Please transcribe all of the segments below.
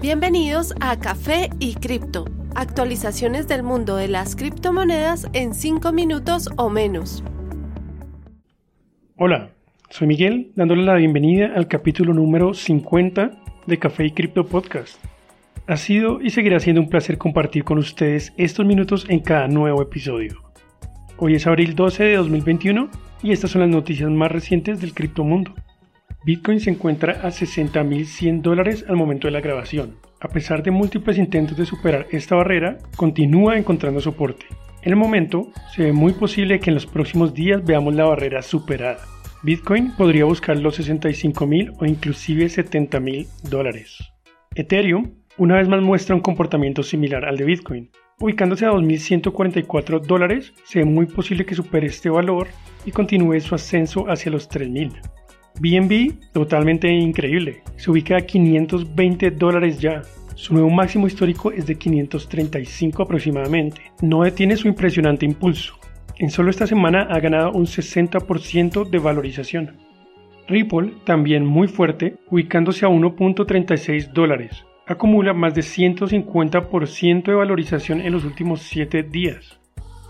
Bienvenidos a Café y Cripto, actualizaciones del mundo de las criptomonedas en 5 minutos o menos. Hola, soy Miguel, dándole la bienvenida al capítulo número 50 de Café y Cripto Podcast. Ha sido y seguirá siendo un placer compartir con ustedes estos minutos en cada nuevo episodio. Hoy es abril 12 de 2021 y estas son las noticias más recientes del criptomundo. Bitcoin se encuentra a 60.100 dólares al momento de la grabación. A pesar de múltiples intentos de superar esta barrera, continúa encontrando soporte. En el momento, se ve muy posible que en los próximos días veamos la barrera superada. Bitcoin podría buscar los 65.000 o inclusive 70.000 dólares. Ethereum una vez más muestra un comportamiento similar al de Bitcoin. Ubicándose a 2.144 dólares, se ve muy posible que supere este valor y continúe su ascenso hacia los 3.000. BNB, totalmente increíble, se ubica a 520 dólares ya. Su nuevo máximo histórico es de 535 aproximadamente. No detiene su impresionante impulso. En solo esta semana ha ganado un 60% de valorización. Ripple, también muy fuerte, ubicándose a 1.36 dólares. Acumula más de 150% de valorización en los últimos 7 días.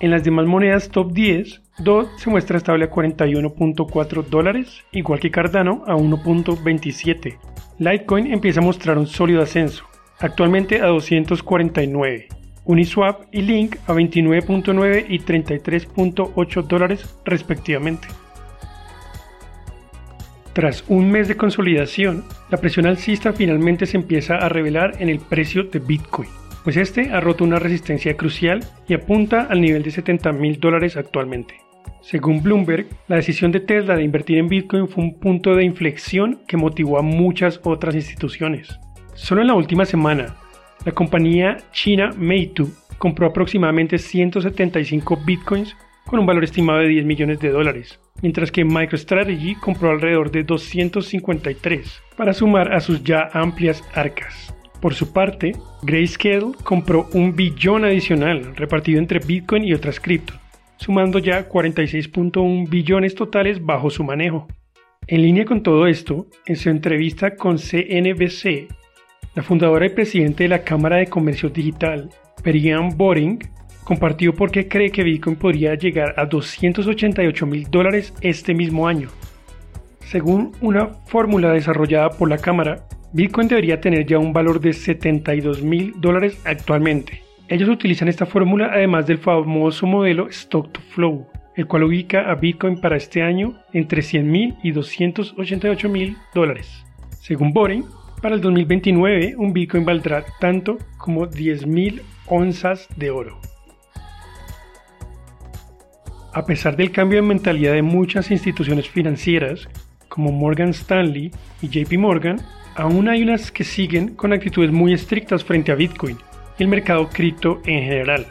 En las demás monedas top 10, DOT se muestra estable a 41.4 dólares, igual que Cardano a 1.27. Litecoin empieza a mostrar un sólido ascenso, actualmente a 249. Uniswap y Link a 29.9 y 33.8 dólares respectivamente. Tras un mes de consolidación, la presión alcista finalmente se empieza a revelar en el precio de Bitcoin pues este ha roto una resistencia crucial y apunta al nivel de 70 mil dólares actualmente. Según Bloomberg, la decisión de Tesla de invertir en Bitcoin fue un punto de inflexión que motivó a muchas otras instituciones. Solo en la última semana, la compañía china Meitu compró aproximadamente 175 bitcoins con un valor estimado de 10 millones de dólares, mientras que MicroStrategy compró alrededor de 253 para sumar a sus ya amplias arcas. Por su parte, Grayscale compró un billón adicional repartido entre Bitcoin y otras criptos, sumando ya 46.1 billones totales bajo su manejo. En línea con todo esto, en su entrevista con CNBC, la fundadora y presidente de la Cámara de Comercio Digital, Perian Boring, compartió por qué cree que Bitcoin podría llegar a 288 mil dólares este mismo año. Según una fórmula desarrollada por la Cámara, Bitcoin debería tener ya un valor de 72 mil dólares actualmente. Ellos utilizan esta fórmula además del famoso modelo Stock to Flow, el cual ubica a Bitcoin para este año entre 100 mil y 288 mil dólares. Según Boring, para el 2029 un Bitcoin valdrá tanto como 10 mil onzas de oro. A pesar del cambio de mentalidad de muchas instituciones financieras, como Morgan Stanley y JP Morgan, aún hay unas que siguen con actitudes muy estrictas frente a Bitcoin y el mercado cripto en general.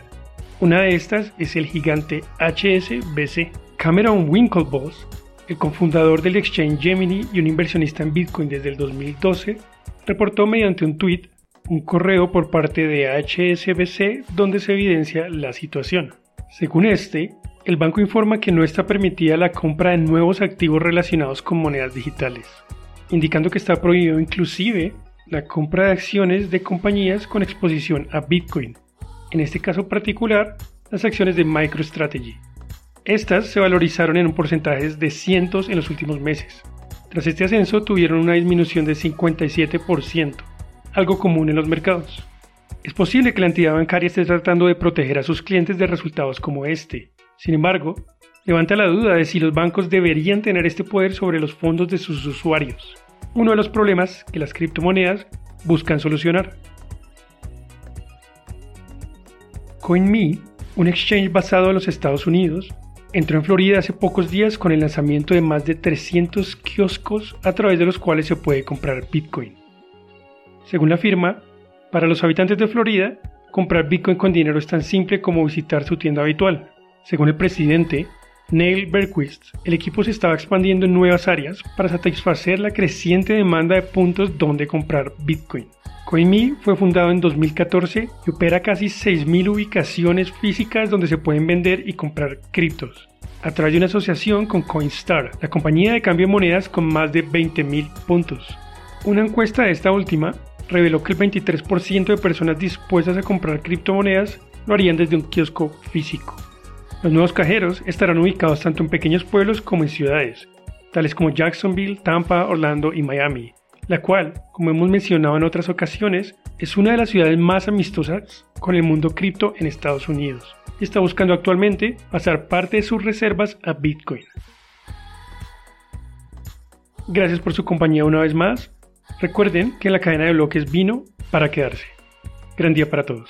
Una de estas es el gigante HSBC. Cameron Winklevoss, el cofundador del exchange Gemini y un inversionista en Bitcoin desde el 2012, reportó mediante un tweet un correo por parte de HSBC donde se evidencia la situación. Según este, el banco informa que no está permitida la compra de nuevos activos relacionados con monedas digitales indicando que está prohibido inclusive la compra de acciones de compañías con exposición a Bitcoin, en este caso particular las acciones de MicroStrategy. Estas se valorizaron en un porcentaje de cientos en los últimos meses. Tras este ascenso tuvieron una disminución de 57%, algo común en los mercados. Es posible que la entidad bancaria esté tratando de proteger a sus clientes de resultados como este. Sin embargo, levanta la duda de si los bancos deberían tener este poder sobre los fondos de sus usuarios, uno de los problemas que las criptomonedas buscan solucionar. CoinMe, un exchange basado en los Estados Unidos, entró en Florida hace pocos días con el lanzamiento de más de 300 kioscos a través de los cuales se puede comprar Bitcoin. Según la firma, para los habitantes de Florida, comprar Bitcoin con dinero es tan simple como visitar su tienda habitual. Según el presidente, Neil Berquist, el equipo se estaba expandiendo en nuevas áreas para satisfacer la creciente demanda de puntos donde comprar Bitcoin. CoinMe fue fundado en 2014 y opera casi 6.000 ubicaciones físicas donde se pueden vender y comprar criptos, a través de una asociación con Coinstar, la compañía de cambio de monedas con más de 20.000 puntos. Una encuesta de esta última reveló que el 23% de personas dispuestas a comprar criptomonedas lo harían desde un kiosco físico. Los nuevos cajeros estarán ubicados tanto en pequeños pueblos como en ciudades, tales como Jacksonville, Tampa, Orlando y Miami, la cual, como hemos mencionado en otras ocasiones, es una de las ciudades más amistosas con el mundo cripto en Estados Unidos y está buscando actualmente pasar parte de sus reservas a Bitcoin. Gracias por su compañía una vez más. Recuerden que la cadena de bloques vino para quedarse. Gran día para todos.